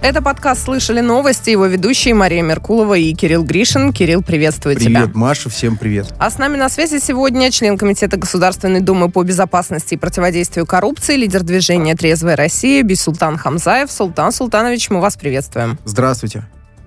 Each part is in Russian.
Это подкаст «Слышали новости», его ведущие Мария Меркулова и Кирилл Гришин. Кирилл, приветствую привет, тебя. Привет, Маша, всем привет. А с нами на связи сегодня член Комитета Государственной Думы по безопасности и противодействию коррупции, лидер движения «Трезвая Россия» Бисултан Хамзаев. Султан Султанович, мы вас приветствуем. Здравствуйте.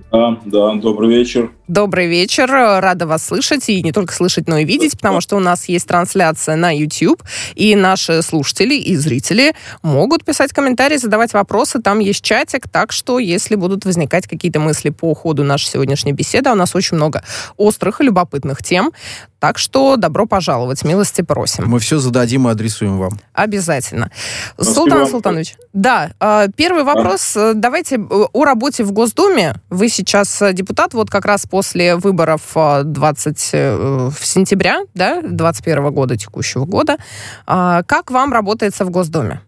Да, да, добрый вечер. Добрый вечер. Рада вас слышать. И не только слышать, но и видеть, потому что у нас есть трансляция на YouTube. И наши слушатели и зрители могут писать комментарии, задавать вопросы. Там есть чатик. Так что, если будут возникать какие-то мысли по ходу нашей сегодняшней беседы, а у нас очень много острых и любопытных тем. Так что добро пожаловать, милости просим. Мы все зададим и адресуем вам. Обязательно. Спасибо. Султан Султанович, да, а, первый вопрос. А. Давайте э, о работе в Госдуме. Вы сейчас депутат, вот как раз после выборов 20 э, в сентября, да, 21 года, текущего года. А, как вам работается в Госдуме?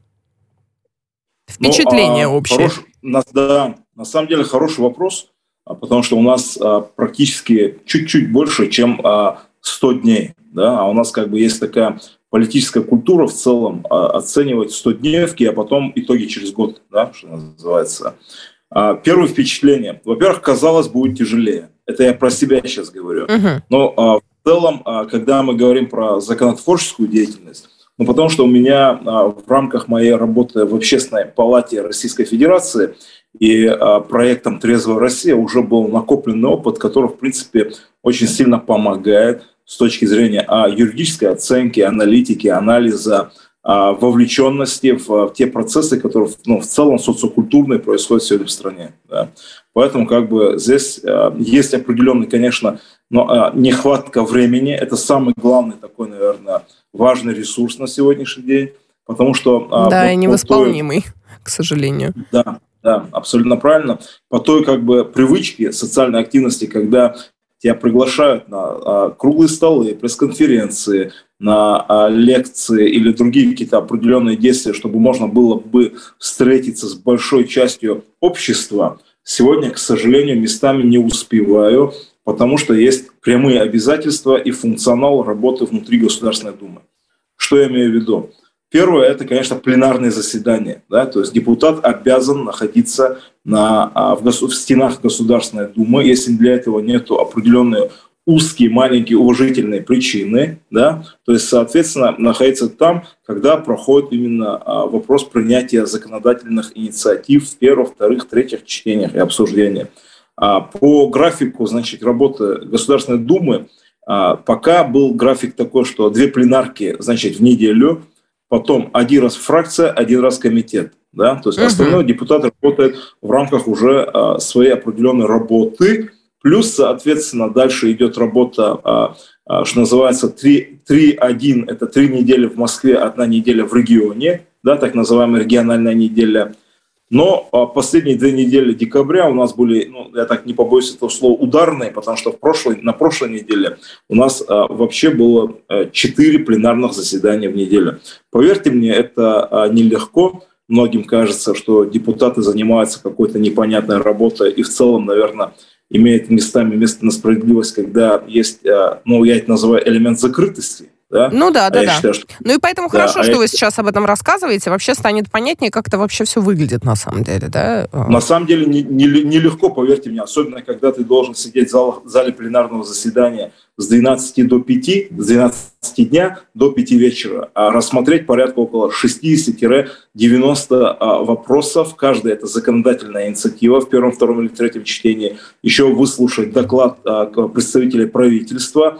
Впечатление ну, общее. Хорош, на, да, на самом деле хороший вопрос, потому что у нас практически чуть-чуть больше, чем 100 дней. Да? А у нас как бы есть такая политическая культура в целом а, оценивать 100 дневки, а потом итоги через год, да, что называется. А, первое впечатление. Во-первых, казалось, будет тяжелее. Это я про себя сейчас говорю. Uh-huh. Но а, в целом, а, когда мы говорим про законотворческую деятельность, ну, потому что у меня в рамках моей работы в Общественной палате Российской Федерации и проектом «Трезвая Россия» уже был накопленный опыт, который, в принципе, очень сильно помогает с точки зрения юридической оценки, аналитики, анализа, вовлеченности в, в те процессы, которые ну, в целом социокультурные происходят сегодня в стране. Да. Поэтому как бы здесь а, есть определенный, конечно, но а, нехватка времени. Это самый главный такой, наверное, важный ресурс на сегодняшний день, потому что... А, да, и невосполнимый, той, к сожалению. Да, да, абсолютно правильно. По той как бы привычке социальной активности, когда тебя приглашают на а, круглые столы, пресс-конференции, на а, лекции или другие какие-то определенные действия, чтобы можно было бы встретиться с большой частью общества, сегодня, к сожалению, местами не успеваю, потому что есть прямые обязательства и функционал работы внутри Государственной Думы. Что я имею в виду? Первое – это, конечно, пленарные заседания. Да? То есть депутат обязан находиться на, а, в, в стенах Государственной Думы, если для этого нет определенной узкие, маленькие, уважительные причины, да, то есть, соответственно, находиться там, когда проходит именно а, вопрос принятия законодательных инициатив в первых, вторых, третьих чтениях и обсуждениях. А, по графику, значит, работы Государственной Думы пока был график такой, что две пленарки, значит, в неделю – потом один раз фракция, один раз комитет. Да? То есть uh-huh. остальной депутат работает в рамках уже а, своей определенной работы, плюс, соответственно, дальше идет работа, а, а, что называется 3-1, это три недели в Москве, одна неделя в регионе, да, так называемая региональная неделя. Но а, последние две недели декабря у нас были, ну, я так не побоюсь этого слова, ударные, потому что в прошлой, на прошлой неделе у нас а, вообще было четыре пленарных заседания в неделю. Поверьте мне, это а, нелегко. Многим кажется, что депутаты занимаются какой-то непонятной работой и в целом, наверное, имеет местами место на справедливость, когда есть, а, ну, я это называю элемент закрытости да? Ну да, да, а да. Считаю, что... Ну и поэтому да, хорошо, а что я... вы сейчас об этом рассказываете. Вообще станет понятнее, как это вообще все выглядит на самом деле, да? На самом деле нелегко, не, не поверьте мне, особенно когда ты должен сидеть в, зал, в зале пленарного заседания с 12 до 5, с 12 дня до 5 вечера, а рассмотреть порядка около 60-90 а, вопросов. Каждая это законодательная инициатива в первом, втором или третьем чтении. Еще выслушать доклад а, представителей правительства, а,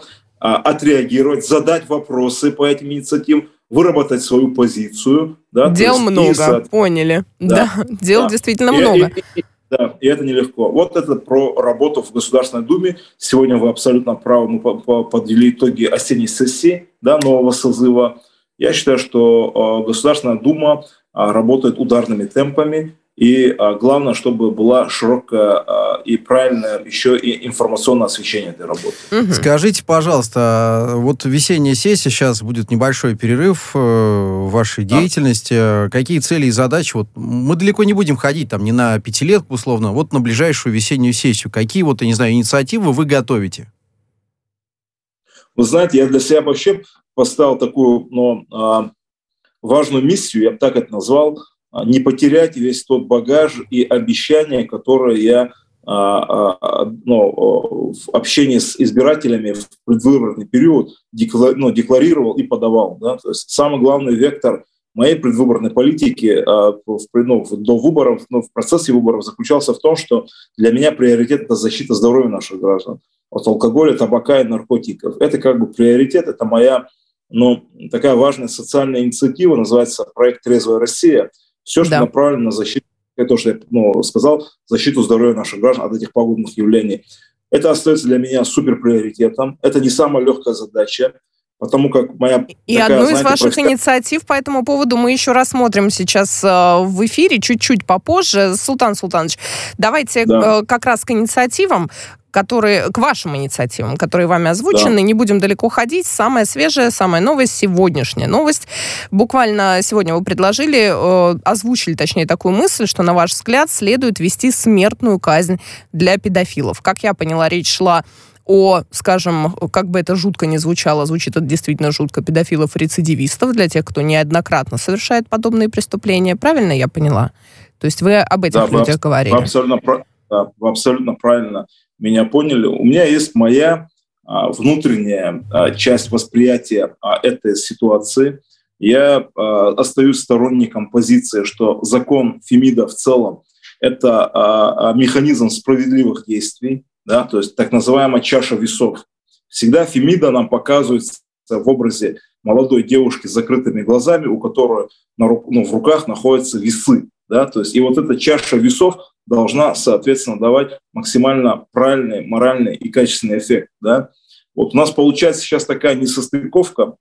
отреагировать, задать вопросы по этим инициативам, выработать свою позицию. Да, Дел есть, много, и, поняли. Да, да дел да. действительно и, много. И, и, да, и это нелегко. Вот это про работу в Государственной Думе. Сегодня вы абсолютно правы, мы подвели итоги осенней сессии да, нового созыва. Я считаю, что а, Государственная Дума а, работает ударными темпами. И а, главное, чтобы была широкая а, и правильная еще и информационное освещение этой работы. Угу. Скажите, пожалуйста, вот весенняя сессия, сейчас будет небольшой перерыв э, в вашей да. деятельности. Какие цели и задачи? Вот мы далеко не будем ходить, там, не на пятилетку, условно, вот на ближайшую весеннюю сессию. Какие вот, я не знаю, инициативы вы готовите? Вы знаете, я для себя вообще поставил такую ну, важную миссию, я бы так это назвал – а, не потерять весь тот багаж и обещания, которые я а, а, ну, в общении с избирателями в предвыборный период ну, декларировал и подавал. Да? То есть самый главный вектор моей предвыборной политики ну, до выборов, ну, в процессе выборов заключался в том, что для меня приоритет – это защита здоровья наших граждан от алкоголя, табака и наркотиков. Это как бы приоритет, это моя ну, такая важная социальная инициатива, называется проект «Трезвая Россия», все, что да. направлено на защиту, это то, что я ну, сказал, защиту здоровья наших граждан от этих пагубных явлений. Это остается для меня супер приоритетом. Это не самая легкая задача, потому как моя... И такая, одну из знаете, ваших простая... инициатив по этому поводу мы еще рассмотрим сейчас э, в эфире чуть-чуть попозже. Султан Султанович, давайте да. э, как раз к инициативам которые, к вашим инициативам, которые вами озвучены. Да. Не будем далеко ходить. Самая свежая, самая новость, сегодняшняя новость. Буквально сегодня вы предложили, э, озвучили, точнее, такую мысль, что, на ваш взгляд, следует ввести смертную казнь для педофилов. Как я поняла, речь шла о, скажем, как бы это жутко не звучало, звучит это действительно жутко, педофилов-рецидивистов, для тех, кто неоднократно совершает подобные преступления. Правильно я поняла? То есть вы об этих да, людях вы, говорили? Вы абсолютно, вы абсолютно правильно меня поняли. У меня есть моя а, внутренняя а, часть восприятия а, этой ситуации. Я остаюсь сторонником позиции, что закон Фемида в целом – это механизм справедливых действий, да, то есть так называемая чаша весов. Всегда Фемида нам показывается в образе молодой девушки с закрытыми глазами, у которой на, ну, в руках находятся весы. Да, то есть и вот эта чаша весов должна, соответственно, давать максимально правильный, моральный и качественный эффект. Да? Вот у нас получается сейчас такая несостыковка.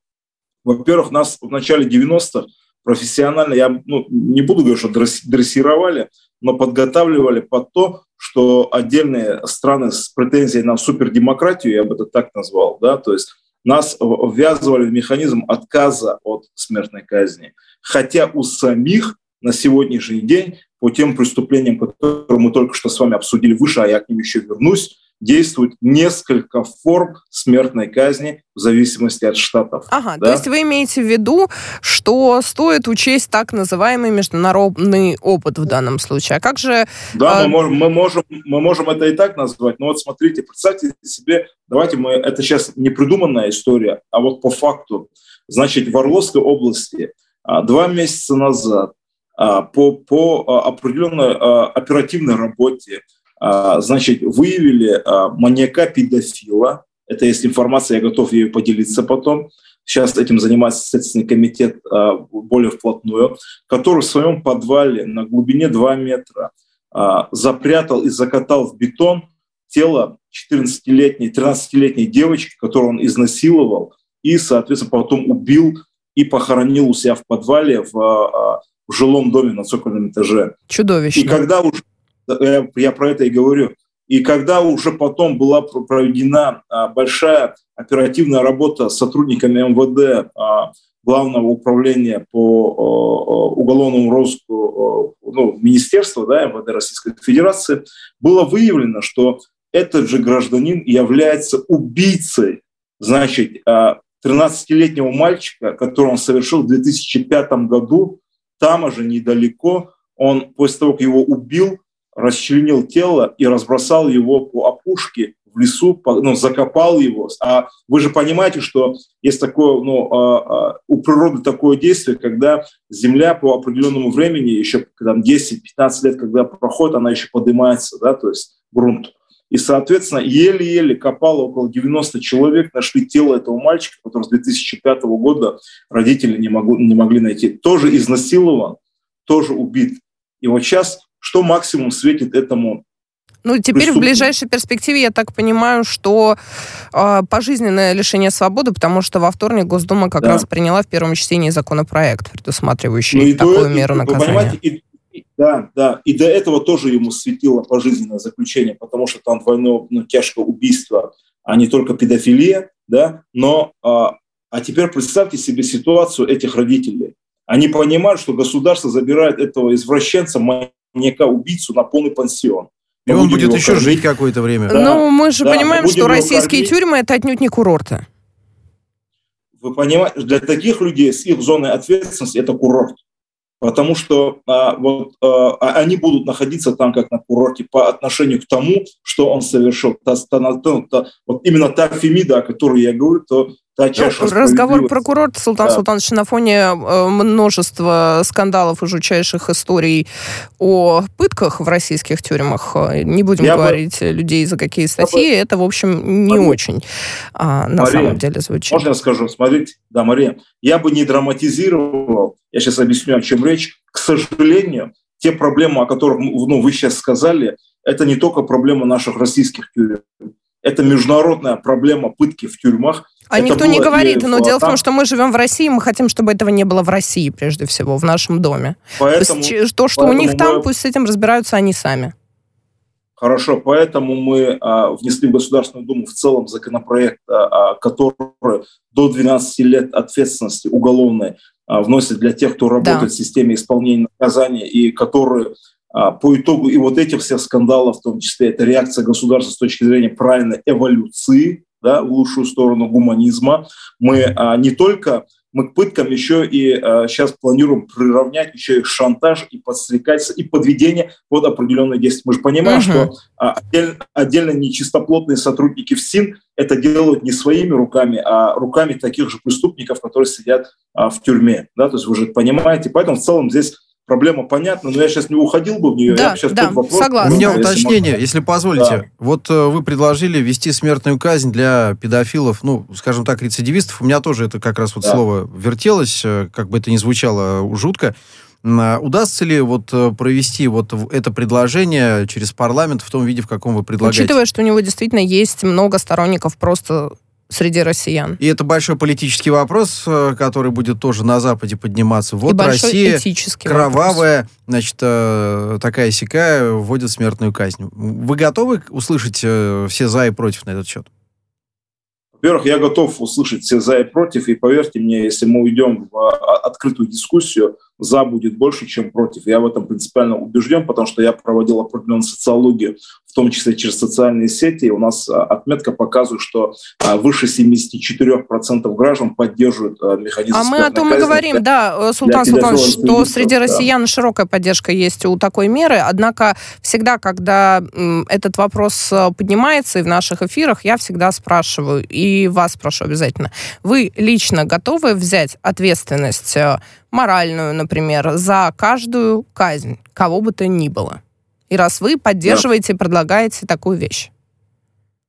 Во-первых, нас в начале 90-х профессионально, я ну, не буду говорить, что дрессировали, но подготавливали под то, что отдельные страны с претензией на супердемократию, я бы это так назвал, да, то есть нас ввязывали в механизм отказа от смертной казни. Хотя у самих на сегодняшний день по тем преступлениям, которые мы только что с вами обсудили выше, а я к ним еще вернусь, действует несколько форм смертной казни в зависимости от штатов. Ага, да? то есть вы имеете в виду, что стоит учесть так называемый международный опыт в данном случае. А как же... Да, а... мы, можем, мы, можем, мы можем это и так назвать, но вот смотрите, представьте себе, давайте мы, это сейчас не придуманная история, а вот по факту. Значит, в Орловской области а, два месяца назад по, по а, определенной а, оперативной работе, значит, выявили маньяка-педофила. Это есть информация, я готов ею поделиться потом. Сейчас этим занимается Следственный комитет более вплотную, который в своем подвале на глубине 2 метра запрятал и закатал в бетон тело 14-летней, 13-летней девочки, которую он изнасиловал и, соответственно, потом убил и похоронил у себя в подвале в в жилом доме на цокольном этаже. Чудовищно. И когда уже, я, я про это и говорю, и когда уже потом была проведена а, большая оперативная работа с сотрудниками МВД, а, Главного управления по а, уголовному розыску ну, министерства да, МВД Российской Федерации, было выявлено, что этот же гражданин является убийцей, значит, 13-летнего мальчика, который он совершил в 2005 году там же недалеко он после того, как его убил, расчленил тело и разбросал его по опушке в лесу, ну, закопал его. А вы же понимаете, что есть такое, ну, а, а, у природы такое действие, когда Земля по определенному времени, еще там 10-15 лет, когда проходит, она еще поднимается, да, то есть грунт. И, соответственно, еле-еле копало около 90 человек, нашли тело этого мальчика, который с 2005 года родители не, могу, не могли найти. Тоже изнасилован, тоже убит. И вот сейчас что максимум светит этому ну, теперь в ближайшей перспективе, я так понимаю, что э, пожизненное лишение свободы, потому что во вторник Госдума как да. раз приняла в первом чтении законопроект, предусматривающий ну, такую меру наказания. И, да, да. И до этого тоже ему светило пожизненное заключение, потому что там двойное ну, тяжкое убийство, а не только педофилия, да. Но а, а теперь представьте себе ситуацию этих родителей. Они понимают, что государство забирает этого извращенца, маньяка, убийцу на полный пансион. И он будет еще кормить. жить какое-то время. Да, ну, мы же да, понимаем, мы что российские кормить. тюрьмы это отнюдь не курорты. Вы понимаете, для таких людей с их зоной ответственности это курорт. Потому что а, вот, а, а, они будут находиться там как на курорте по отношению к тому, что он совершил. Та, та, та, та, вот именно та фемида, о которой я говорю, то та ну, чаша Разговор про курорт, Султан да. Султанович, на фоне э, множества скандалов и жутчайших историй о пытках в российских тюрьмах, э, не будем я говорить бы... людей за какие статьи, бы... это, в общем, не Мария. очень а, на Мария, самом деле звучит. Можно я скажу? Смотрите, да, Мария, я бы не драматизировал, я сейчас объясню, о чем речь. К сожалению, те проблемы, о которых ну, вы сейчас сказали, это не только проблема наших российских тюрем. Это международная проблема пытки в тюрьмах. А это никто не говорит, но дело в том, что мы живем в России, мы хотим, чтобы этого не было в России, прежде всего, в нашем доме. Поэтому, то, есть, то что у них там, мы... пусть с этим разбираются они сами. Хорошо, поэтому мы а, внесли в Государственную Думу в целом законопроект, а, а который до 12 лет ответственности уголовной а, вносит для тех, кто работает да. в системе исполнения наказания и которые а, по итогу и вот этих всех скандалов, в том числе это реакция государства с точки зрения правильной эволюции, да, в лучшую сторону гуманизма. Мы а, не только мы к пыткам еще и а, сейчас планируем приравнять еще и шантаж, и подстрекательство, и подведение под определенные действия. Мы же понимаем, uh-huh. что а, отдельно, отдельно нечистоплотные сотрудники в СИН это делают не своими руками, а руками таких же преступников, которые сидят а, в тюрьме. Да? То есть вы же понимаете. Поэтому в целом здесь проблема понятна, но я сейчас не уходил бы в нее. Да, я сейчас да, вопрос, согласна. У меня уточнение, если, если позволите. Да. Вот э, вы предложили ввести смертную казнь для педофилов, ну, скажем так, рецидивистов. У меня тоже это как раз вот да. слово вертелось, э, как бы это ни звучало э, жутко. А удастся ли вот провести вот это предложение через парламент в том виде, в каком вы предлагаете? Учитывая, что у него действительно есть много сторонников просто среди россиян. И это большой политический вопрос, э, который будет тоже на Западе подниматься. Вот И Россия кровавая, вопрос. значит, э, такая сякая, вводит смертную казнь. Вы готовы услышать э, все за и против на этот счет? Во-первых, я готов услышать все за и против, и поверьте мне, если мы уйдем в а, открытую дискуссию, за будет больше, чем против. Я в этом принципиально убежден, потому что я проводил определенную социологию в том числе через социальные сети. У нас а, отметка показывает, что а, выше 74% граждан поддерживают а, механизм А мы о том и говорим, да, э, Султан Султанович, что среди россиян да. широкая поддержка есть у такой меры. Однако всегда, когда этот вопрос э, поднимается и в наших эфирах, я всегда спрашиваю, и вас прошу обязательно, вы лично готовы взять ответственность э, моральную, например, за каждую казнь, кого бы то ни было? И раз вы поддерживаете, да. предлагаете такую вещь.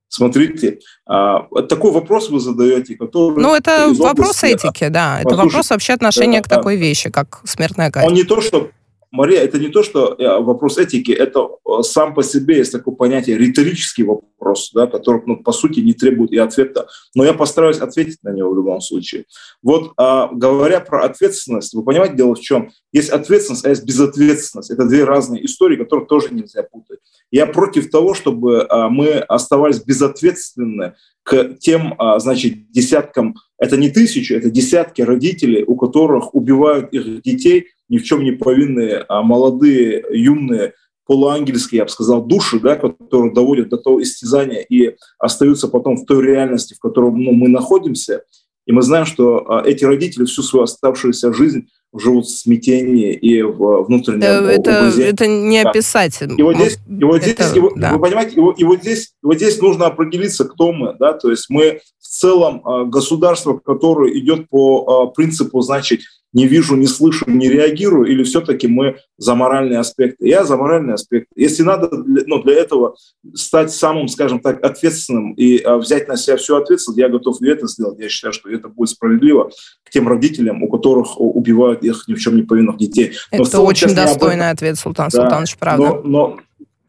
Смотрите, а, такой вопрос вы задаете, который... Ну, это вопрос этики, да. Это вопрос вообще отношения да, к такой вещи, как смертная казнь. Он не то, что Мария, это не то, что э, вопрос этики, это э, сам по себе есть такое понятие риторический вопрос, да, который, ну, по сути, не требует и ответа. Но я постараюсь ответить на него в любом случае. Вот а, говоря про ответственность, вы понимаете, дело в чем? Есть ответственность, а есть безответственность. Это две разные истории, которые тоже нельзя путать. Я против того, чтобы а, мы оставались безответственны к тем, а, значит, десяткам, это не тысячи, это десятки родителей, у которых убивают их детей – ни в чем не повинные, а молодые, юные, полуангельские, я бы сказал, души, да, которые доводят до того истязания и остаются потом в той реальности, в которой ну, мы находимся. И мы знаем, что а, эти родители всю свою оставшуюся жизнь живут в смятении и в внутреннем это, это не описать. И вот здесь, и вот здесь это, и, да. вы понимаете, и вот, и вот здесь, и вот здесь нужно определиться, кто мы, да, то есть мы в целом а, государство, которое идет по а, принципу, значит, не вижу, не слышу, не реагирую, или все-таки мы за моральные аспекты? Я за моральные аспекты. Если надо ну, для этого стать самым, скажем так, ответственным и а, взять на себя всю ответственность, я готов и это сделать. Я считаю, что это будет справедливо к тем родителям, у которых убивают их ни в чем не повинных детей. Но это целом, очень достойный ответ, Султан да, Султанович, правда. Но, но,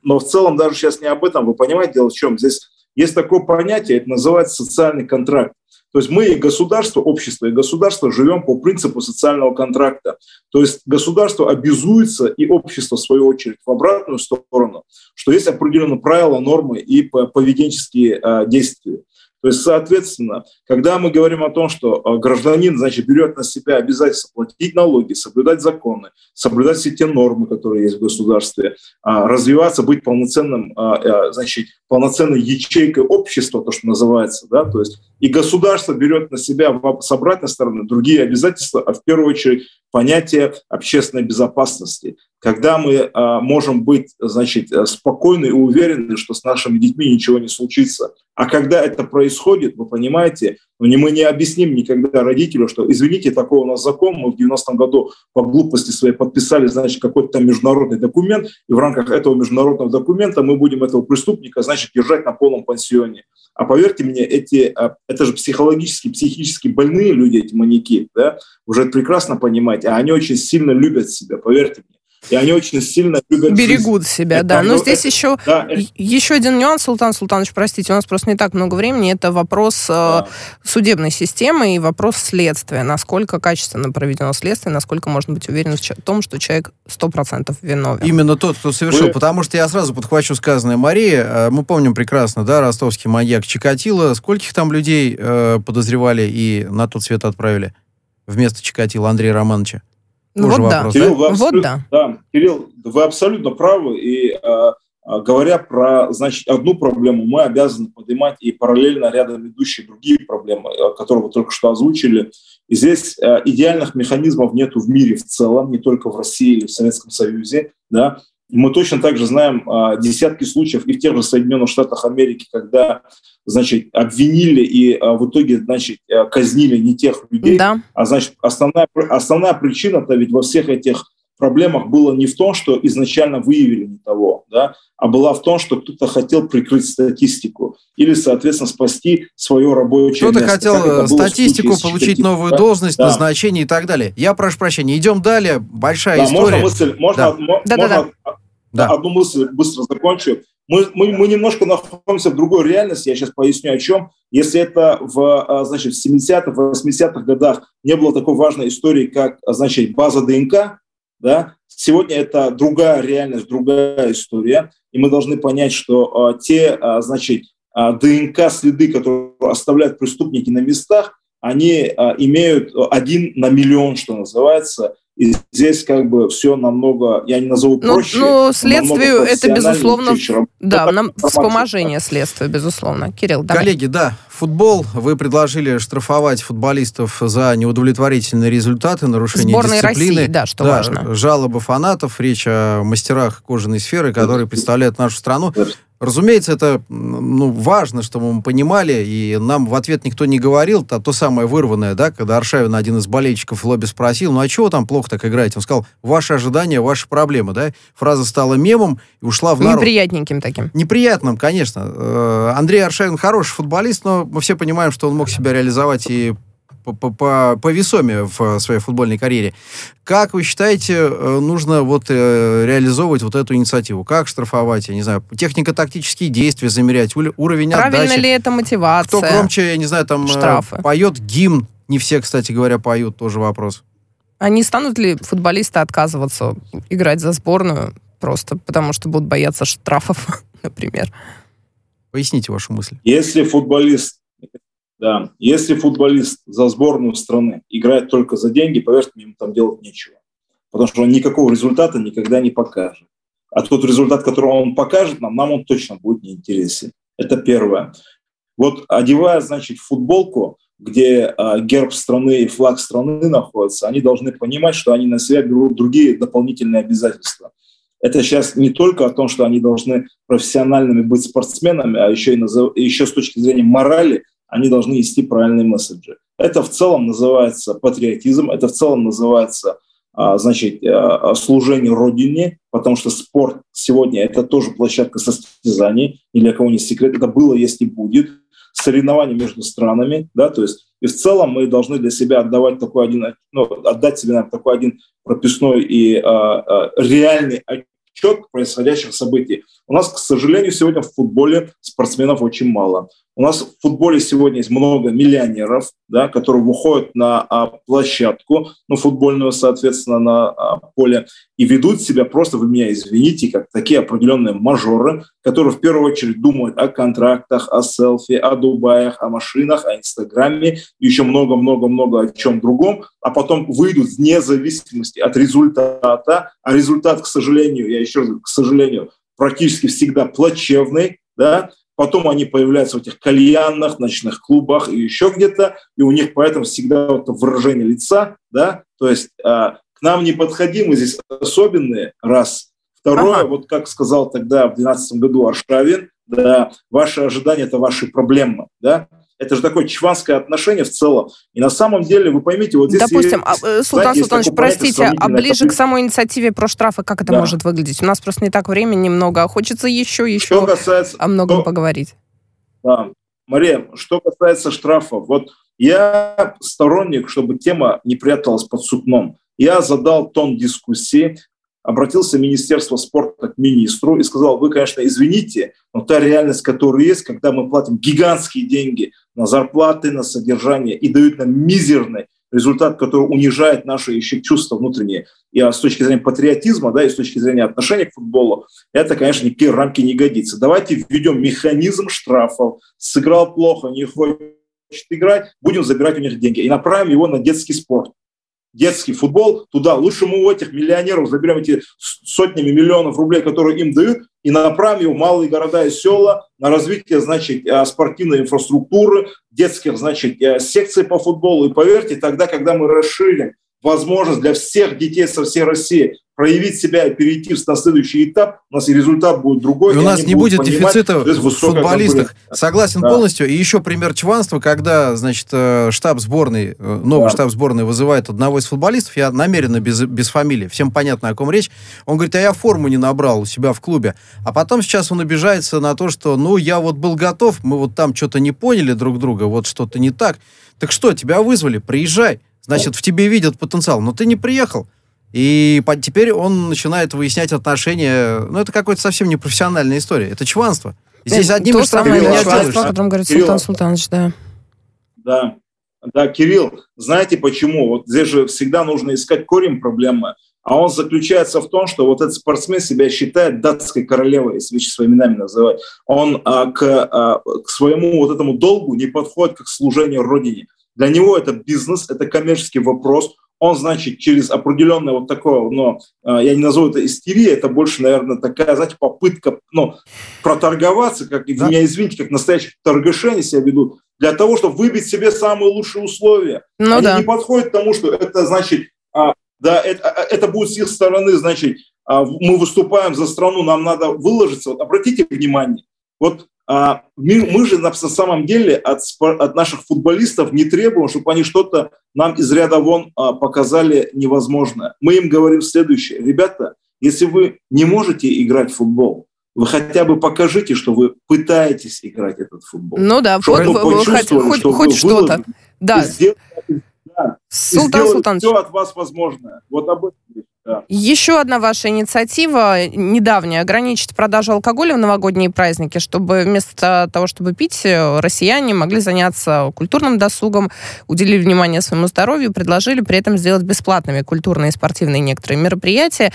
но в целом даже сейчас не об этом. Вы понимаете, дело в чем? Здесь есть такое понятие, это называется социальный контракт. То есть мы и государство, общество и государство живем по принципу социального контракта. То есть государство обязуется и общество, в свою очередь, в обратную сторону, что есть определенные правила, нормы и поведенческие э, действия. То есть, соответственно, когда мы говорим о том, что э, гражданин, значит, берет на себя обязательство платить налоги, соблюдать законы, соблюдать все те нормы, которые есть в государстве, а, развиваться, быть полноценным, а, значит, полноценной ячейкой общества, то, что называется, да, то есть и государство берет на себя с обратной стороны другие обязательства, а в первую очередь понятие общественной безопасности. Когда мы а, можем быть, значит, спокойны и уверены, что с нашими детьми ничего не случится. А когда это происходит, вы понимаете, ну, не, мы не объясним никогда родителю, что, извините, такой у нас закон, мы в 90-м году по глупости своей подписали, значит, какой-то международный документ, и в рамках этого международного документа мы будем этого преступника, значит, держать на полном пансионе. А поверьте мне, эти, а, это же психологически, психически больные люди, эти маньяки, да, уже прекрасно понимаете, а они очень сильно любят себя, поверьте мне и они очень сильно любят Берегут жизнь. себя, это, да. Но ну, здесь это, еще, да, еще один нюанс, Султан Султанович, простите, у нас просто не так много времени, это вопрос э, да. судебной системы и вопрос следствия. Насколько качественно проведено следствие, насколько можно быть уверен в том, что человек 100% виновен. Именно тот, кто совершил. Вы... Потому что я сразу подхвачу сказанное Мария. Э, мы помним прекрасно, да, ростовский маньяк Чикатило. Скольких там людей э, подозревали и на тот свет отправили вместо Чикатила Андрея Романовича? Ну, вот вопрос, да. Кирилл, вы вот да. да. Кирилл, вы абсолютно правы. И э, говоря про значит, одну проблему, мы обязаны поднимать и параллельно рядом идущие другие проблемы, которые вы только что озвучили. И здесь э, идеальных механизмов нету в мире в целом, не только в России или в Советском Союзе. Да? Мы точно также знаем э, десятки случаев и в тех же Соединенных Штатах Америки, когда значит, обвинили и а, в итоге, значит, э, казнили не тех людей. Да. А значит, основная, основная причина-то ведь во всех этих проблемах было не в том, что изначально выявили не того, да, а была в том, что кто-то хотел прикрыть статистику или, соответственно, спасти свое рабочее кто-то место. Кто-то хотел статистику, получить новую да? должность, да. назначение и так далее. Я прошу прощения. Идем далее. Большая да, история. Можно мысль, можно, да. можно да, да, да. одну мысль быстро закончу. Мы, мы, мы немножко находимся в другой реальности, я сейчас поясню о чем. Если это в, а, значит, в 70-х, 80-х годах не было такой важной истории, как значит, база ДНК, да, сегодня это другая реальность, другая история, и мы должны понять, что а, те а, значит, а, ДНК-следы, которые оставляют преступники на местах, они а, имеют один на миллион, что называется, и здесь как бы все намного, я не назову ну, проще. Ну, следствию это, безусловно, да, нам вспоможение следствия, безусловно. Кирилл, давай. Коллеги, да, футбол. Вы предложили штрафовать футболистов за неудовлетворительные результаты, нарушение Сборной дисциплины. России, да, что да, важно. Жалобы фанатов, речь о мастерах кожаной сферы, которые представляют нашу страну. Разумеется, это ну, важно, чтобы мы понимали, и нам в ответ никто не говорил, то, то самое вырванное, да, когда Аршавин, один из болельщиков в лобби спросил, ну а чего там плохо так играете? Он сказал, ваши ожидания, ваши проблемы, да? Фраза стала мемом и ушла в народ. Неприятненьким таким. Неприятным, конечно. Э, Андрей Аршавин хороший футболист, но мы все понимаем, что он мог себя реализовать и по, по весоме в своей футбольной карьере. Как вы считаете, э, нужно вот э, реализовывать вот эту инициативу? Как штрафовать, я не знаю, технико-тактические действия замерять, уровень Правильно отдачи? ли это мотивация? Кто громче, я не знаю, там э, Штрафы. поет гимн? Не все, кстати говоря, поют, тоже вопрос. А не станут ли футболисты отказываться играть за сборную просто потому, что будут бояться штрафов, например? Поясните вашу мысль. Если футболист да. Если футболист за сборную страны играет только за деньги, поверьте мне, ему там делать нечего. Потому что он никакого результата никогда не покажет. А тот результат, который он покажет нам, нам он точно будет неинтересен. Это первое. Вот одевая, значит, футболку, где э, герб страны и флаг страны находятся, они должны понимать, что они на себя берут другие дополнительные обязательства. Это сейчас не только о том, что они должны профессиональными быть спортсменами, а еще и назов... еще с точки зрения морали они должны нести правильные месседжи. Это в целом называется патриотизм, это в целом называется а, значит, а, служение Родине, потому что спорт сегодня это тоже площадка состязаний, ни для кого не секрет, это было, есть и будет, соревнования между странами, да, то есть и в целом мы должны для себя отдавать такой один, ну, отдать себе наверное, такой один прописной и а, а, реальный отчет происходящих событий. У нас, к сожалению, сегодня в футболе спортсменов очень мало. У нас в футболе сегодня есть много миллионеров, да, которые выходят на а, площадку, ну, футбольную, соответственно, на а, поле, и ведут себя просто, вы меня извините, как такие определенные мажоры, которые в первую очередь думают о контрактах, о селфи, о Дубаях, о машинах, о Инстаграме, еще много-много-много о чем другом, а потом выйдут вне зависимости от результата, а результат, к сожалению, я еще раз говорю, к сожалению, практически всегда плачевный, да, потом они появляются в этих кальянных, ночных клубах и еще где-то, и у них поэтому всегда вот выражение лица, да, то есть а, к нам не подходи, мы здесь особенные, раз. Второе, ага. вот как сказал тогда в 2012 году Аршавин, да, ваши ожидания – это ваши проблемы, да, это же такое чванское отношение в целом. И на самом деле, вы поймите, вот здесь... Допустим, есть, а, Султан Султанович, простите, а ближе к самой инициативе про штрафы, как это да. может выглядеть? У нас просто не так времени немного, а хочется еще, еще что касается, о многом что, поговорить. Да. Мария, что касается штрафов, вот я сторонник, чтобы тема не пряталась под сукном. Я задал тон дискуссии, обратился в Министерство спорта к министру и сказал, вы, конечно, извините, но та реальность, которая есть, когда мы платим гигантские деньги на зарплаты, на содержание и дают нам мизерный результат, который унижает наши еще чувства внутренние. И с точки зрения патриотизма, да, и с точки зрения отношения к футболу, это, конечно, никакие рамки не годится. Давайте введем механизм штрафов. Сыграл плохо, не хочет играть, будем забирать у них деньги. И направим его на детский спорт детский футбол туда. Лучше мы у этих миллионеров заберем эти сотнями миллионов рублей, которые им дают, и направим его в малые города и села на развитие, значит, э, спортивной инфраструктуры, детских, значит, э, секций по футболу. И поверьте, тогда, когда мы расширим возможность для всех детей со всей России проявить себя и перейти на следующий этап, у нас и результат будет другой. И у нас не будет дефицита в футболистах. Согласен да. полностью. И еще пример чванства, когда, значит, э, штаб сборной, э, новый да. штаб сборной вызывает одного из футболистов, я намеренно без, без фамилии, всем понятно, о ком речь, он говорит, а я форму не набрал у себя в клубе. А потом сейчас он обижается на то, что, ну, я вот был готов, мы вот там что-то не поняли друг друга, вот что-то не так. Так что, тебя вызвали, приезжай. Значит, в тебе видят потенциал, но ты не приехал. И теперь он начинает выяснять отношения. Ну, это какая-то совсем не профессиональная история. Это чванство. Здесь одним То самое не чванство, о котором говорит Султан Султанович, да. Да. Да, Кирилл, знаете почему? Вот здесь же всегда нужно искать корень проблемы. А он заключается в том, что вот этот спортсмен себя считает датской королевой, если вещи своими именами называть. Он а, к, а, к своему вот этому долгу не подходит как служение родине. Для него это бизнес, это коммерческий вопрос. Он, значит, через определенное вот такое, но а, я не назову это истерия, это больше, наверное, такая, знаете, попытка ну, проторговаться, как, да. меня извините, как настоящие торгаши они себя ведут, для того, чтобы выбить себе самые лучшие условия. Ну, они да. не подходят к тому, что это, значит, а, да, это, а, это будет с их стороны, значит, мы выступаем за страну, нам надо выложиться. Вот обратите внимание, вот а мы, мы же на самом деле от, от наших футболистов не требуем, чтобы они что-то нам из ряда вон а, показали невозможное. Мы им говорим следующее. Ребята, если вы не можете играть в футбол, вы хотя бы покажите, что вы пытаетесь играть этот футбол. Ну да, чтобы вы, вы, хоть, хоть, хоть что-то. Да. Сделать, да. Султан Султанович. все от вас возможное. Вот об этом еще одна ваша инициатива недавняя ограничить продажу алкоголя в новогодние праздники, чтобы вместо того, чтобы пить, россияне могли заняться культурным досугом, уделили внимание своему здоровью, предложили при этом сделать бесплатными культурные и спортивные некоторые мероприятия.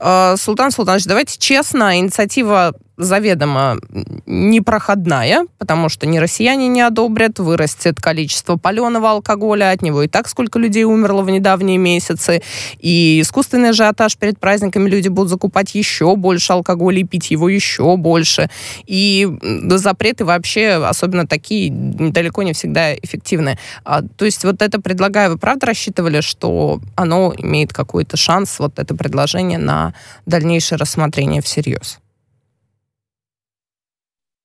Э, Султан Султанович, давайте честно, инициатива заведомо непроходная, потому что ни россияне не одобрят, вырастет количество паленого алкоголя, от него и так сколько людей умерло в недавние месяцы, и искусственный ажиотаж перед праздниками люди будут закупать еще больше алкоголя и пить его еще больше. И запреты вообще, особенно такие, далеко не всегда эффективны. А, то есть вот это предлагаю, вы правда рассчитывали, что оно имеет какой-то шанс, вот это предложение, на дальнейшее рассмотрение всерьез?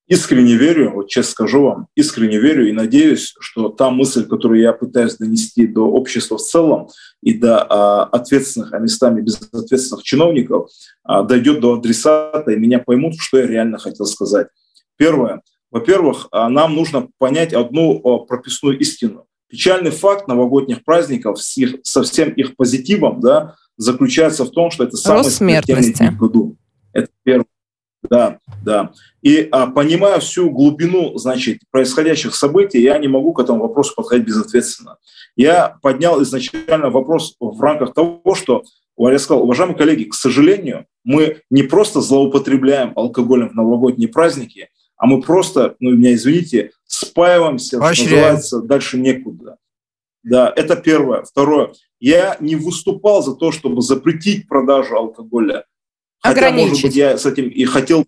Искренне верю, вот честно скажу вам, искренне верю и надеюсь, что та мысль, которую я пытаюсь донести до общества в целом и до а, ответственных, а местами безответственных чиновников, а, дойдет до адресата, и меня поймут, что я реально хотел сказать. Первое. Во-первых, а, нам нужно понять одну прописную истину. Печальный факт новогодних праздников с их, со всем их позитивом да, заключается в том, что это самый смертельный день в году. Это первое. Да. Да. И а, понимая всю глубину, значит, происходящих событий, я не могу к этому вопросу подходить безответственно. Я поднял изначально вопрос в рамках того, что я сказал, уважаемые коллеги, к сожалению, мы не просто злоупотребляем алкоголем в новогодние праздники, а мы просто, ну, меня извините, спаиваемся, Поощряем. называется, дальше некуда. Да, это первое. Второе. Я не выступал за то, чтобы запретить продажу алкоголя. Хотя, может быть, я с этим и хотел.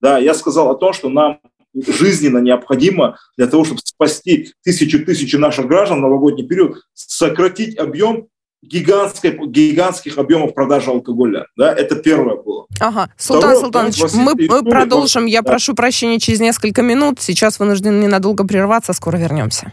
Да, я сказал о том, что нам жизненно необходимо для того, чтобы спасти тысячи-тысячи наших граждан в новогодний период, сократить объем гигантской, гигантских объемов продажи алкоголя. Да, это первое было. Ага. Султан Второе, Султанович, мы, мы продолжим. Я да. прошу прощения через несколько минут. Сейчас вынуждены ненадолго прерваться. Скоро вернемся.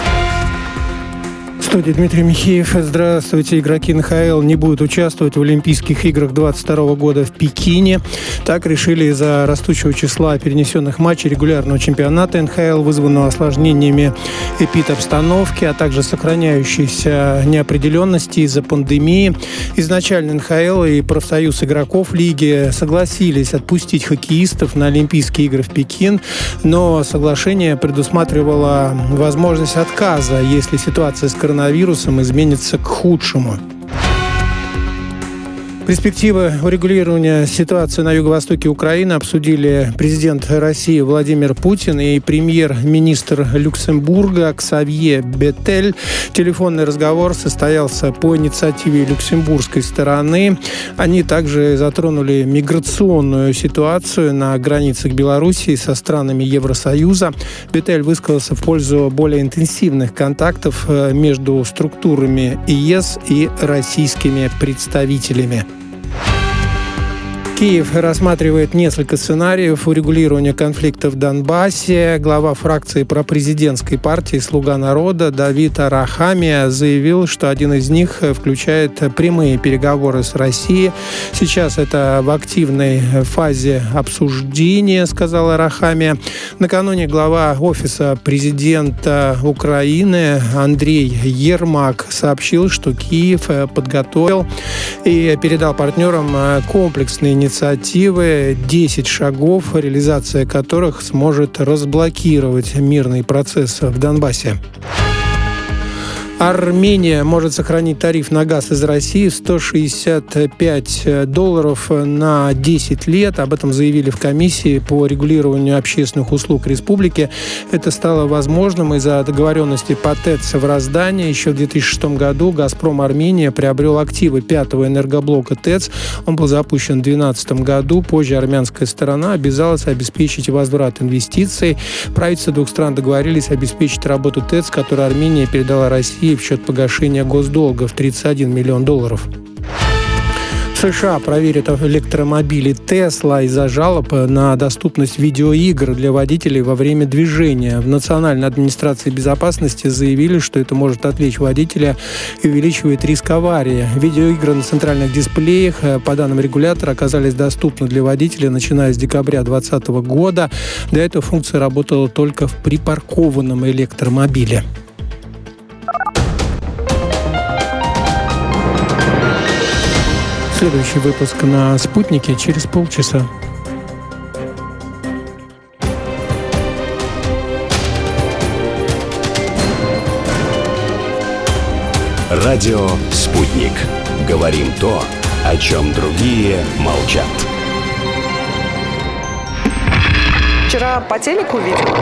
студии Дмитрий Михеев. Здравствуйте. Игроки НХЛ не будут участвовать в Олимпийских играх 2022 года в Пекине. Так решили из-за растущего числа перенесенных матчей регулярного чемпионата НХЛ, вызванного осложнениями эпид-обстановки, а также сохраняющейся неопределенности из-за пандемии. Изначально НХЛ и профсоюз игроков лиги согласились отпустить хоккеистов на Олимпийские игры в Пекин, но соглашение предусматривало возможность отказа, если ситуация с коронавирусом коронавирусом изменится к худшему. Перспективы урегулирования ситуации на юго-востоке Украины обсудили президент России Владимир Путин и премьер-министр Люксембурга Ксавье Бетель. Телефонный разговор состоялся по инициативе люксембургской стороны. Они также затронули миграционную ситуацию на границах Белоруссии со странами Евросоюза. Бетель высказался в пользу более интенсивных контактов э, между структурами ЕС и российскими представителями. Киев рассматривает несколько сценариев урегулирования конфликта в Донбассе. Глава фракции пропрезидентской партии «Слуга народа» Давид Арахамия заявил, что один из них включает прямые переговоры с Россией. Сейчас это в активной фазе обсуждения, сказал Арахамия. Накануне глава Офиса президента Украины Андрей Ермак сообщил, что Киев подготовил и передал партнерам комплексные инициативы инициативы, 10 шагов, реализация которых сможет разблокировать мирный процесс в Донбассе. Армения может сохранить тариф на газ из России 165 долларов на 10 лет. Об этом заявили в комиссии по регулированию общественных услуг республики. Это стало возможным из-за договоренности по ТЭЦ в Роздании. Еще в 2006 году «Газпром Армения» приобрел активы пятого энергоблока ТЭЦ. Он был запущен в 2012 году. Позже армянская сторона обязалась обеспечить возврат инвестиций. Правительства двух стран договорились обеспечить работу ТЭЦ, которую Армения передала России России в счет погашения госдолга в 31 миллион долларов. США проверят электромобили Тесла из-за жалоб на доступность видеоигр для водителей во время движения. В Национальной администрации безопасности заявили, что это может отвлечь водителя и увеличивает риск аварии. Видеоигры на центральных дисплеях, э, по данным регулятора, оказались доступны для водителя, начиная с декабря 2020 года. До этого функция работала только в припаркованном электромобиле. Следующий выпуск на «Спутнике» через полчаса. Радио «Спутник». Говорим то, о чем другие молчат. Вчера по телеку видел?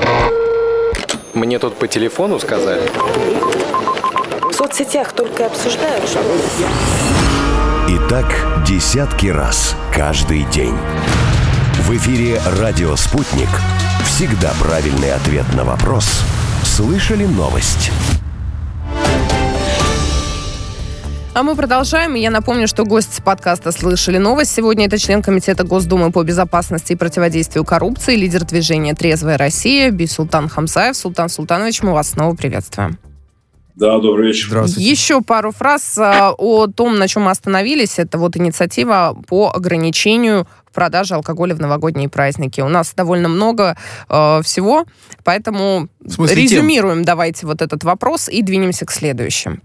Мне тут по телефону сказали. В соцсетях только обсуждают, что... И так десятки раз каждый день. В эфире «Радио Спутник». Всегда правильный ответ на вопрос. Слышали новость? А мы продолжаем. я напомню, что гость подкаста «Слышали новость». Сегодня это член Комитета Госдумы по безопасности и противодействию коррупции, лидер движения «Трезвая Россия» Бисултан Хамзаев. Султан Султанович, мы вас снова приветствуем. Да, добрый вечер. Здравствуйте. Еще пару фраз а, о том, на чем мы остановились. Это вот инициатива по ограничению продажи алкоголя в новогодние праздники. У нас довольно много э, всего, поэтому резюмируем тем? давайте вот этот вопрос и двинемся к следующим.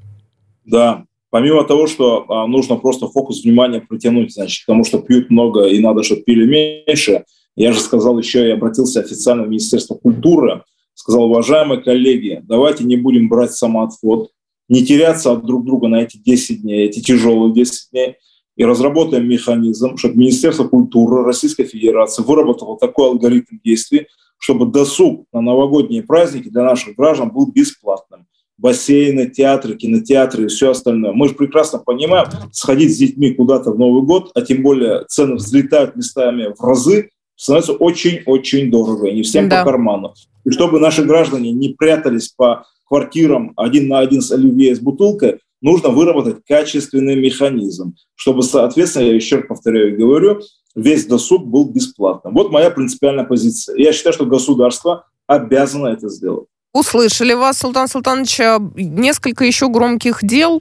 Да, помимо того, что а, нужно просто фокус внимания притянуть, значит, потому что пьют много и надо, чтобы пили меньше, я же сказал еще и обратился официально в Министерство культуры, сказал, уважаемые коллеги, давайте не будем брать самоотвод, не теряться от друг друга на эти 10 дней, эти тяжелые 10 дней, и разработаем механизм, чтобы Министерство культуры Российской Федерации выработало такой алгоритм действий, чтобы досуг на новогодние праздники для наших граждан был бесплатным. Бассейны, театры, кинотеатры и все остальное. Мы же прекрасно понимаем, сходить с детьми куда-то в Новый год, а тем более цены взлетают местами в разы, становится очень-очень дорого, не всем да. по карману. И чтобы наши граждане не прятались по квартирам один на один с оливье с бутылкой, нужно выработать качественный механизм, чтобы, соответственно, я еще раз повторяю и говорю, весь досуг был бесплатным. Вот моя принципиальная позиция. Я считаю, что государство обязано это сделать. Услышали вас, Султан Султанович. Несколько еще громких дел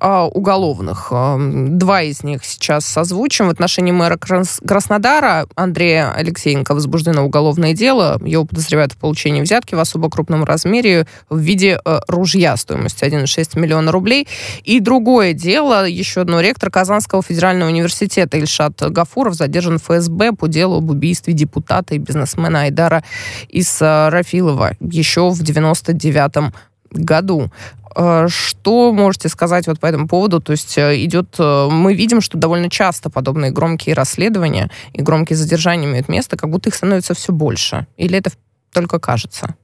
э, уголовных. Э, два из них сейчас созвучим. В отношении мэра Краснодара Андрея Алексеенко возбуждено уголовное дело. Его подозревают в получении взятки в особо крупном размере в виде э, ружья стоимостью 1,6 миллиона рублей. И другое дело, еще одно, ректор Казанского федерального университета Ильшат Гафуров задержан в ФСБ по делу об убийстве депутата и бизнесмена Айдара Исрафилова. Еще в 99 году. Э, что можете сказать вот по этому поводу? То есть э, идет, э, мы видим, что довольно часто подобные громкие расследования и громкие задержания имеют место, как будто их становится все больше. Или это только кажется?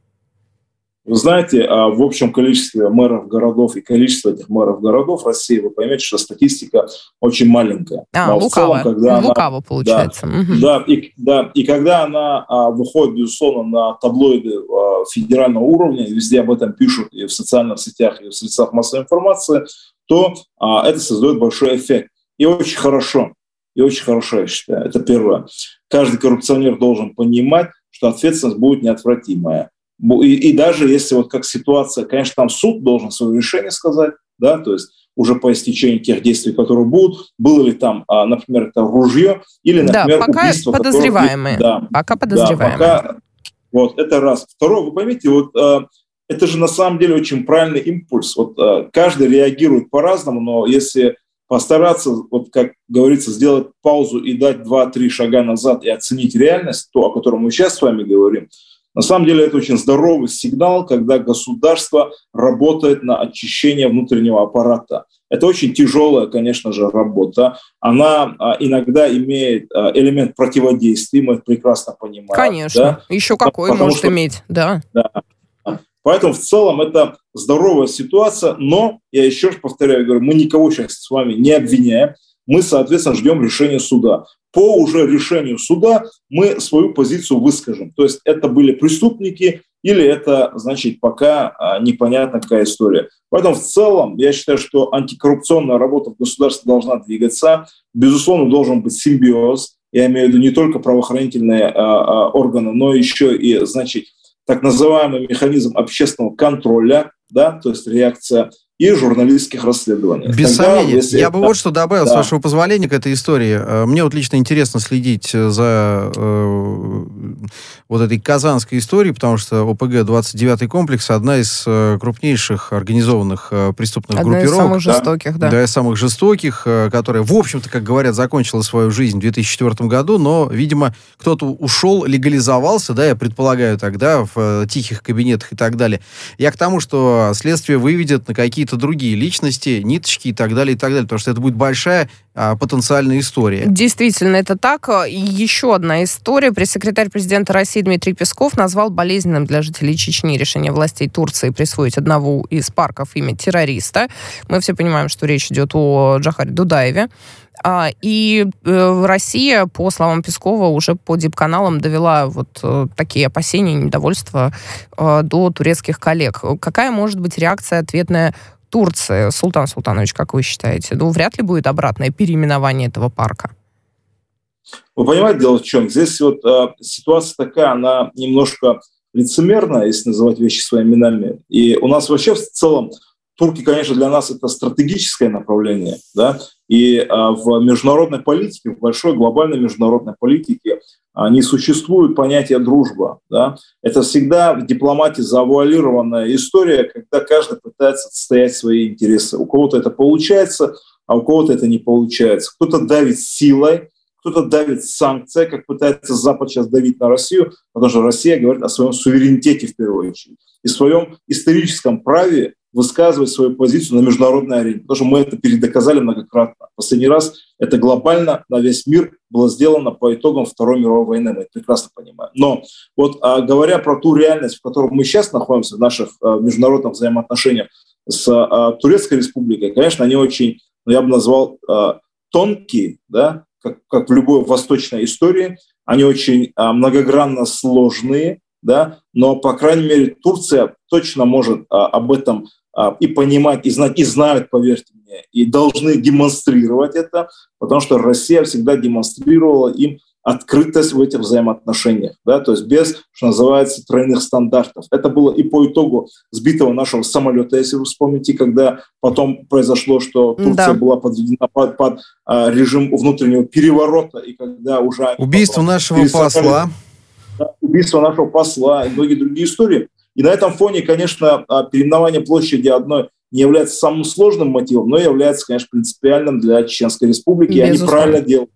Вы знаете, а, в общем количестве мэров городов и количество этих мэров городов России, вы поймете, что статистика очень маленькая. А, Но лукаво. Целом, когда лукаво она, получается. Да, угу. да, и, да, и когда она а, выходит, безусловно, на таблоиды а, федерального уровня, везде об этом пишут и в социальных сетях, и в средствах массовой информации, то а, это создает большой эффект. И очень хорошо. И очень хорошо, я считаю. Это первое. Каждый коррупционер должен понимать, что ответственность будет неотвратимая. И, и даже если вот как ситуация, конечно, там суд должен свое решение сказать, да, то есть уже по истечении тех действий, которые будут, было ли там, а, например, это ружье или, например, да, пока убийство. Подозреваемые. Которое, да, пока подозреваемые. Да, пока, вот, это раз. Второе, вы поймите, вот а, это же на самом деле очень правильный импульс. Вот а, каждый реагирует по-разному, но если постараться, вот как говорится, сделать паузу и дать два-три шага назад и оценить реальность, то, о котором мы сейчас с вами говорим, на самом деле это очень здоровый сигнал, когда государство работает на очищение внутреннего аппарата. Это очень тяжелая, конечно же, работа. Она а, иногда имеет а, элемент противодействия, мы это прекрасно понимаем. Конечно, да? еще какой Потому может что, иметь, да. да. Поэтому в целом это здоровая ситуация, но, я еще раз повторяю, говорю, мы никого сейчас с вами не обвиняем, мы, соответственно, ждем решения суда по уже решению суда мы свою позицию выскажем. То есть это были преступники или это, значит, пока а, непонятна какая история. Поэтому в целом я считаю, что антикоррупционная работа в государстве должна двигаться. Безусловно, должен быть симбиоз. Я имею в виду не только правоохранительные а, а, органы, но еще и, значит, так называемый механизм общественного контроля, да, то есть реакция и журналистских расследований. Без Тогда, сомнения. Я бы вот что добавил, да. с вашего позволения, к этой истории. Э, мне вот лично интересно следить э, за э, вот этой казанской историей, потому что ОПГ 29 комплекс одна из э, крупнейших организованных преступных одна группировок. Одна из самых жестоких, да. Да, из самых жестоких, которая, в общем-то, как говорят, закончила свою жизнь в 2004 году, но, видимо, кто-то ушел, легализовался, да, я предполагаю тогда, в тихих кабинетах и так далее. Я к тому, что следствие выведет на какие какие-то другие личности, ниточки и так далее, и так далее, потому что это будет большая а, потенциальная история. Действительно, это так. И еще одна история. Пресс-секретарь президента России Дмитрий Песков назвал болезненным для жителей Чечни решение властей Турции присвоить одного из парков имя террориста. Мы все понимаем, что речь идет о Джахаре Дудаеве. А, и э, Россия, по словам Пескова, уже по дип-каналам довела вот э, такие опасения, недовольства э, до турецких коллег. Какая может быть реакция ответная Турции? Султан Султанович, как вы считаете? Ну, вряд ли будет обратное переименование этого парка. Вы понимаете, дело в чем? Здесь вот э, ситуация такая, она немножко лицемерная, если называть вещи своими именами. И у нас вообще в целом турки, конечно, для нас это стратегическое направление, да, и а, в международной политике, в большой глобальной международной политике а, не существует понятия дружба, да. Это всегда в дипломатии завуалированная история, когда каждый пытается отстоять свои интересы. У кого-то это получается, а у кого-то это не получается. Кто-то давит силой, кто-то давит санкция, как пытается Запад сейчас давить на Россию, потому что Россия говорит о своем суверенитете в первую очередь и своем историческом праве высказывать свою позицию на международной арене, потому что мы это передоказали многократно. Последний раз это глобально на весь мир было сделано по итогам Второй мировой войны, мы это прекрасно понимаем. Но вот а, говоря про ту реальность, в которой мы сейчас находимся в наших а, международных взаимоотношениях с а, Турецкой республикой, конечно, они очень, ну, я бы назвал, тонкие, да, как, как в любой восточной истории, они очень многогранно сложные, да, но, по крайней мере, Турция точно может об этом и понимать, и знать, и знают, поверьте мне, и должны демонстрировать это, потому что Россия всегда демонстрировала им открытость в этих взаимоотношениях, да, то есть без, что называется, тройных стандартов. Это было и по итогу сбитого нашего самолета, если вы вспомните, когда потом произошло, что Турция да. была подведена под, под а, режим внутреннего переворота, и когда уже... Убийство нашего посла. Да, убийство нашего посла и многие другие истории. И на этом фоне, конечно, а, переименование площади одной не является самым сложным мотивом, но является, конечно, принципиальным для Чеченской Республики. Безусловно. И они правильно делают.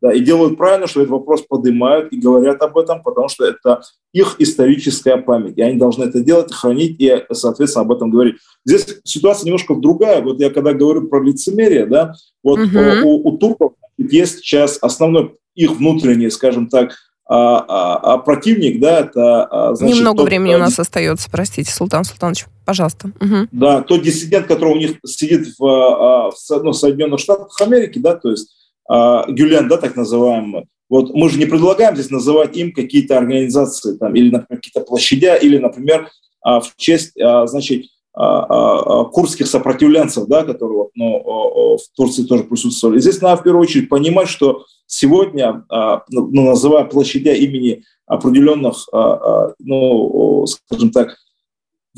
Да, и делают правильно, что этот вопрос поднимают и говорят об этом, потому что это их историческая память. И они должны это делать, хранить и, соответственно, об этом говорить. Здесь ситуация немножко другая. Вот я когда говорю про лицемерие, да, вот угу. у, у турков есть сейчас основной их внутренний, скажем так, а, а, а противник, да, это... А, значит, Немного тот, времени у нас остается, простите, Султан Султанович, пожалуйста. Угу. Да, тот диссидент, который у них сидит в, а, в ну, Соединенных Штатах Америки, да, то есть Гюлен, да, так называемый, вот мы же не предлагаем здесь называть им какие-то организации там, или, например, какие-то площадя, или, например, в честь, значит, курских сопротивленцев, да, которые вот, ну, в Турции тоже присутствовали. Здесь надо в первую очередь понимать, что сегодня, а, ну, ну, называя площадя имени определенных, а, а, ну, скажем так,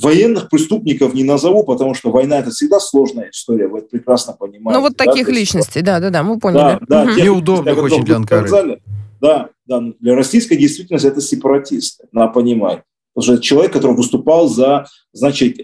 военных преступников не назову, потому что война это всегда сложная история, вы это прекрасно понимаете. Ну вот да? таких личностей, да, да, да, мы поняли. Да, да, угу. Неудобных очень для Анкары. Сказали, да, да, для российской действительности это сепаратисты, надо понимать. Потому что человек, который выступал за, значит,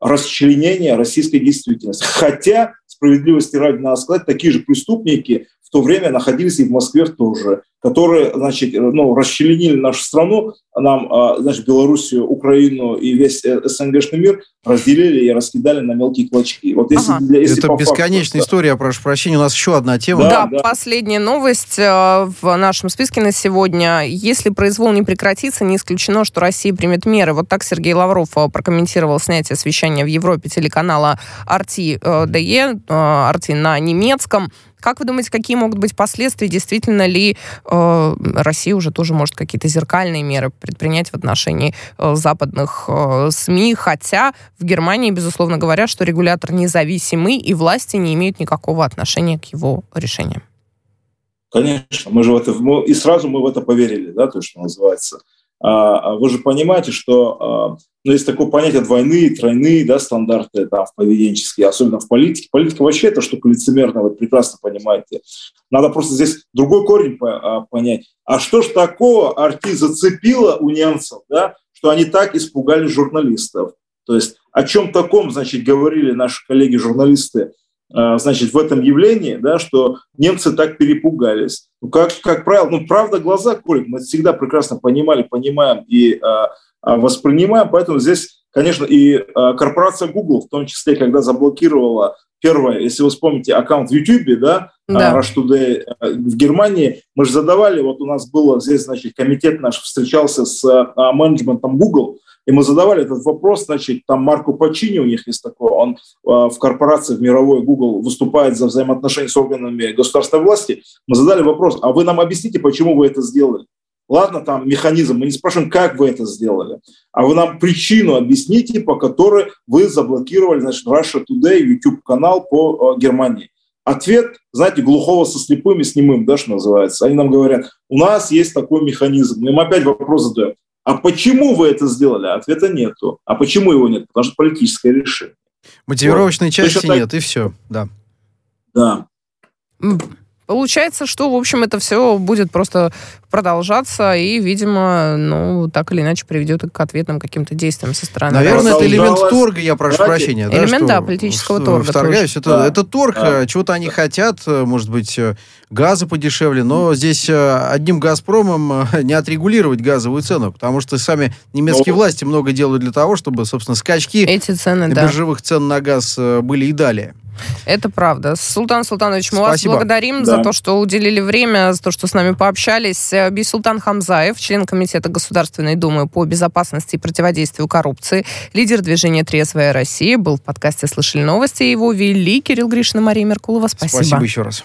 расчленение российской действительности. Хотя, справедливости ради надо сказать, такие же преступники в то время находились и в Москве тоже, которые, значит, ну, расчленили нашу страну, нам, а, значит, Белоруссию, Украину и весь э, СНГшный мир разделили и раскидали на мелкие клочки. Вот если, ага. если Это бесконечная факту, история, прошу прощения, у нас еще одна тема. Да, да, да, последняя новость э, в нашем списке на сегодня. Если произвол не прекратится, не исключено, что Россия примет меры. Вот так Сергей Лавров э, прокомментировал снятие освещения в Европе телеканала RT.de, RT на немецком. Как вы думаете, какие могут быть последствия? Действительно ли э, Россия уже тоже может какие-то зеркальные меры предпринять в отношении э, западных э, СМИ? Хотя в Германии, безусловно, говорят, что регулятор независимый, и власти не имеют никакого отношения к его решениям. Конечно, мы же в это, и сразу мы в это поверили, да, то, что называется. А, а вы же понимаете, что а, ну, есть такое понятие двойные, тройные да, стандарты там, поведенческие, особенно в политике. Политика вообще это штука лицемерная, вы прекрасно понимаете. Надо просто здесь другой корень понять. А что ж такого Арти зацепило у немцев, да, что они так испугали журналистов? То есть о чем таком, значит, говорили наши коллеги-журналисты значит, в этом явлении, да, что немцы так перепугались. Ну, как, как правило, ну, правда, глаза колят, мы всегда прекрасно понимали, понимаем и а, а, воспринимаем, поэтому здесь, конечно, и а, корпорация Google, в том числе, когда заблокировала первое, если вы вспомните аккаунт в YouTube, да, да. Rush Today в Германии, мы же задавали, вот у нас было здесь, значит, комитет наш встречался с менеджментом Google, и мы задавали этот вопрос, значит, там Марко Пачини у них есть такой, он а, в корпорации в мировой Google выступает за взаимоотношения с органами государственной власти. Мы задали вопрос, а вы нам объясните, почему вы это сделали? Ладно, там механизм, мы не спрашиваем, как вы это сделали, а вы нам причину объясните, по которой вы заблокировали, значит, Russia Today, YouTube-канал по э, Германии. Ответ, знаете, глухого со слепым и с немым, да, что называется. Они нам говорят, у нас есть такой механизм. Мы им опять вопрос задаем. А почему вы это сделали? Ответа нету. А почему его нет? Потому что политическое решение. Мотивировочной Вот. части Точно так- нет, и все, да. Да. Получается, что, в общем, это все будет просто продолжаться и, видимо, ну, так или иначе приведет к ответным каким-то действиям со стороны. Наверное, это элемент торга, я прошу Давайте. прощения. да, Элемент, что да, политического торга Вторгаюсь. Это, Да. это торг, Да. э, чего-то они хотят, э, может быть, э, газа подешевле, но здесь одним «Газпромом» не отрегулировать газовую цену, потому что сами немецкие Ну. власти много делают для того, чтобы, собственно, скачки Эти цены, да. биржевых цен на газ были и далее. Это правда. Султан Султанович, мы Спасибо. вас благодарим Да. за то, что уделили время, за то, что с нами пообщались. Э, Бисултан Хамзаев, член Комитета Государственной Думы по безопасности и противодействию коррупции, лидер движения «Трезвая Россия», был в подкасте «Слышали новости». Его вели Кирилл Гришин и Мария Меркулова. Спасибо. Спасибо еще раз.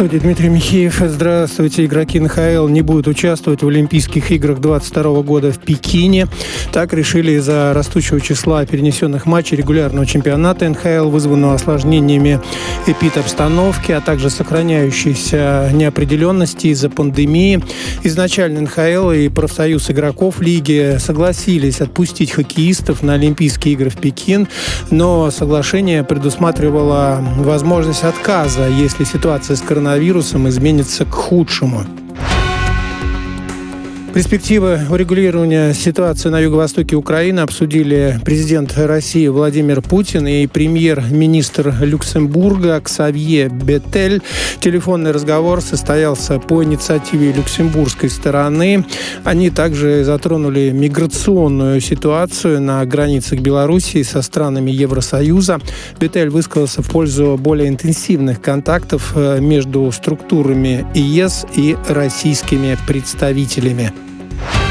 Студии Дмитрий Михеев. Здравствуйте. Игроки НХЛ не будут участвовать в Олимпийских играх 2022 года в Пекине. Так решили из-за растущего числа перенесенных матчей регулярного чемпионата НХЛ, вызванного осложнениями эпид-обстановки, а также сохраняющейся неопределенности из-за пандемии. Изначально НХЛ и профсоюз игроков лиги согласились отпустить хоккеистов на Олимпийские игры в Пекин, но соглашение предусматривало возможность отказа, если ситуация с коронавирусом изменится к худшему. Перспективы урегулирования ситуации на юго-востоке Украины обсудили президент России Владимир Путин и премьер-министр Люксембурга Ксавье Бетель. Телефонный разговор состоялся по инициативе люксембургской стороны. Они также затронули миграционную ситуацию на границах Белоруссии со странами Евросоюза. Бетель высказался в пользу более интенсивных контактов э, между структурами ЕС и российскими представителями. Thank you.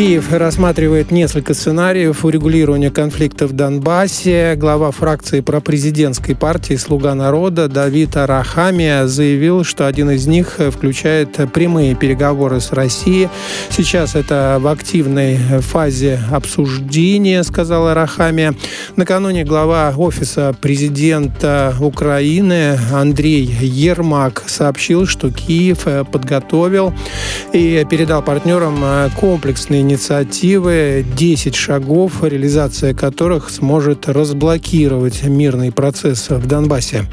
Киев рассматривает несколько сценариев урегулирования конфликта в Донбассе. Глава фракции пропрезидентской партии «Слуга народа» Давид Арахамия заявил, что один из них включает прямые переговоры с Россией. Сейчас это в активной фазе обсуждения, сказал Арахамия. Накануне глава Офиса президента Украины Андрей Ермак сообщил, что Киев подготовил и передал партнерам комплексные инициативы, 10 шагов, реализация которых сможет разблокировать мирный процесс в Донбассе.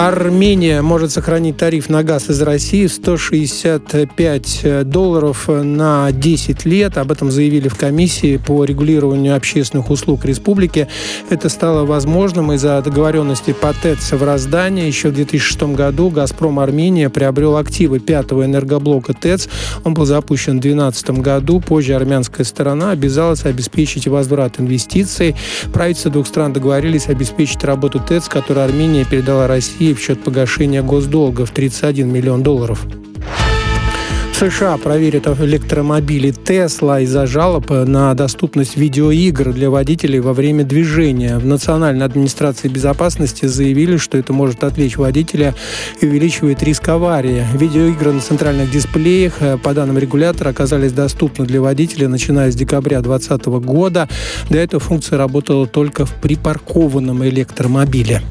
Армения может сохранить тариф на газ из России в 165 долларов на 10 лет. Об этом заявили в комиссии по регулированию общественных услуг республики. Это стало возможным из-за договоренности по ТЭЦ в Роздании. Еще в 2006 году «Газпром Армения» приобрел активы пятого энергоблока ТЭЦ. Он был запущен в 2012 году. Позже армянская сторона обязалась обеспечить возврат инвестиций. Правительства двух стран договорились обеспечить работу ТЭЦ, которую Армения передала России в счет погашения госдолга в 31 миллион долларов. США проверят электромобили Тесла из-за жалоб на доступность видеоигр для водителей во время движения. В Национальной администрации безопасности заявили, что это может отвлечь водителя и увеличивает риск аварии. Видеоигры на центральных дисплеях, по данным регулятора, оказались доступны для водителя, начиная с декабря 2020 года. До этого функция работала только в припаркованном электромобиле.